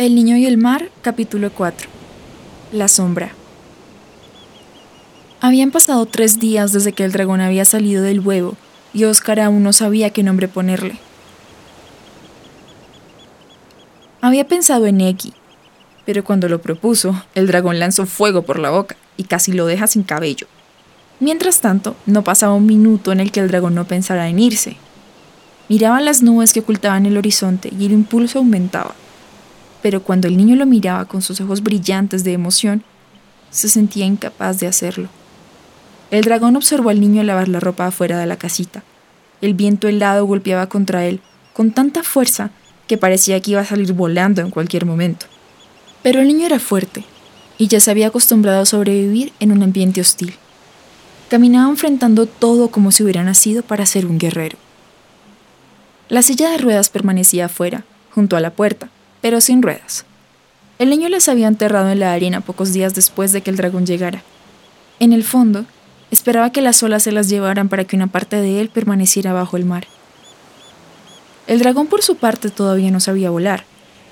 El niño y el mar, capítulo 4. La sombra. Habían pasado tres días desde que el dragón había salido del huevo y Oscar aún no sabía qué nombre ponerle. Había pensado en Eki, pero cuando lo propuso, el dragón lanzó fuego por la boca y casi lo deja sin cabello. Mientras tanto, no pasaba un minuto en el que el dragón no pensara en irse. Miraba las nubes que ocultaban el horizonte y el impulso aumentaba. Pero cuando el niño lo miraba con sus ojos brillantes de emoción, se sentía incapaz de hacerlo. El dragón observó al niño lavar la ropa afuera de la casita. El viento helado golpeaba contra él con tanta fuerza que parecía que iba a salir volando en cualquier momento. Pero el niño era fuerte y ya se había acostumbrado a sobrevivir en un ambiente hostil. Caminaba enfrentando todo como si hubiera nacido para ser un guerrero. La silla de ruedas permanecía afuera, junto a la puerta, pero sin ruedas. El niño las había enterrado en la arena pocos días después de que el dragón llegara. En el fondo, esperaba que las olas se las llevaran para que una parte de él permaneciera bajo el mar. El dragón por su parte todavía no sabía volar.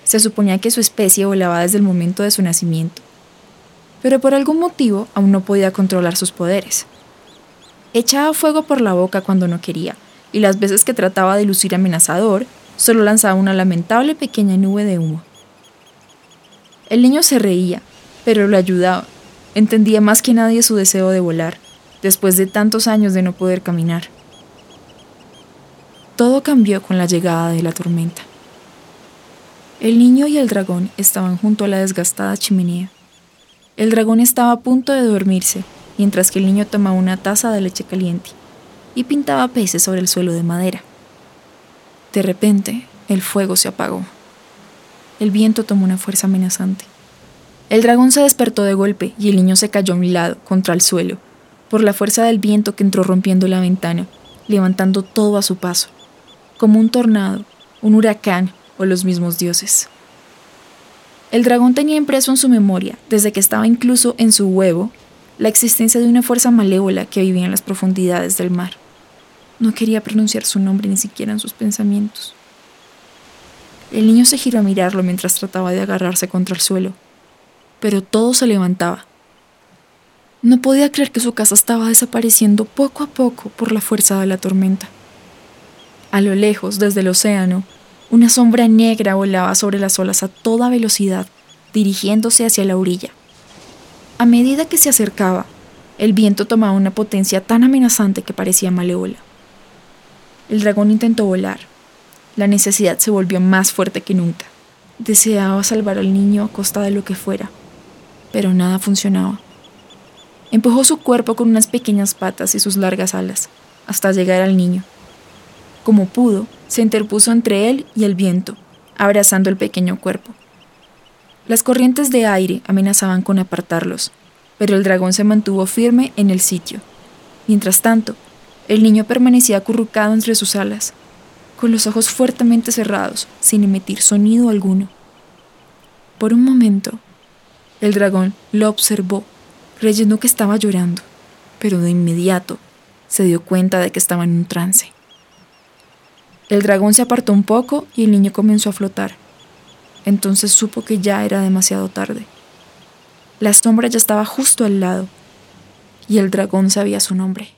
Se suponía que su especie volaba desde el momento de su nacimiento. Pero por algún motivo aún no podía controlar sus poderes. Echaba fuego por la boca cuando no quería, y las veces que trataba de lucir amenazador, solo lanzaba una lamentable pequeña nube de humo. El niño se reía, pero lo ayudaba. Entendía más que nadie su deseo de volar, después de tantos años de no poder caminar. Todo cambió con la llegada de la tormenta. El niño y el dragón estaban junto a la desgastada chimenea. El dragón estaba a punto de dormirse mientras que el niño tomaba una taza de leche caliente y pintaba peces sobre el suelo de madera. De repente, el fuego se apagó. El viento tomó una fuerza amenazante. El dragón se despertó de golpe y el niño se cayó a un lado, contra el suelo, por la fuerza del viento que entró rompiendo la ventana, levantando todo a su paso, como un tornado, un huracán o los mismos dioses. El dragón tenía impreso en su memoria, desde que estaba incluso en su huevo, la existencia de una fuerza malévola que vivía en las profundidades del mar. No quería pronunciar su nombre ni siquiera en sus pensamientos. El niño se giró a mirarlo mientras trataba de agarrarse contra el suelo, pero todo se levantaba. No podía creer que su casa estaba desapareciendo poco a poco por la fuerza de la tormenta. A lo lejos, desde el océano, una sombra negra volaba sobre las olas a toda velocidad, dirigiéndose hacia la orilla. A medida que se acercaba, el viento tomaba una potencia tan amenazante que parecía malévola. El dragón intentó volar. La necesidad se volvió más fuerte que nunca. Deseaba salvar al niño a costa de lo que fuera, pero nada funcionaba. Empujó su cuerpo con unas pequeñas patas y sus largas alas, hasta llegar al niño. Como pudo, se interpuso entre él y el viento, abrazando el pequeño cuerpo. Las corrientes de aire amenazaban con apartarlos, pero el dragón se mantuvo firme en el sitio. Mientras tanto, el niño permanecía acurrucado entre sus alas, con los ojos fuertemente cerrados, sin emitir sonido alguno. Por un momento, el dragón lo observó, creyendo que estaba llorando, pero de inmediato se dio cuenta de que estaba en un trance. El dragón se apartó un poco y el niño comenzó a flotar. Entonces supo que ya era demasiado tarde. La sombra ya estaba justo al lado y el dragón sabía su nombre.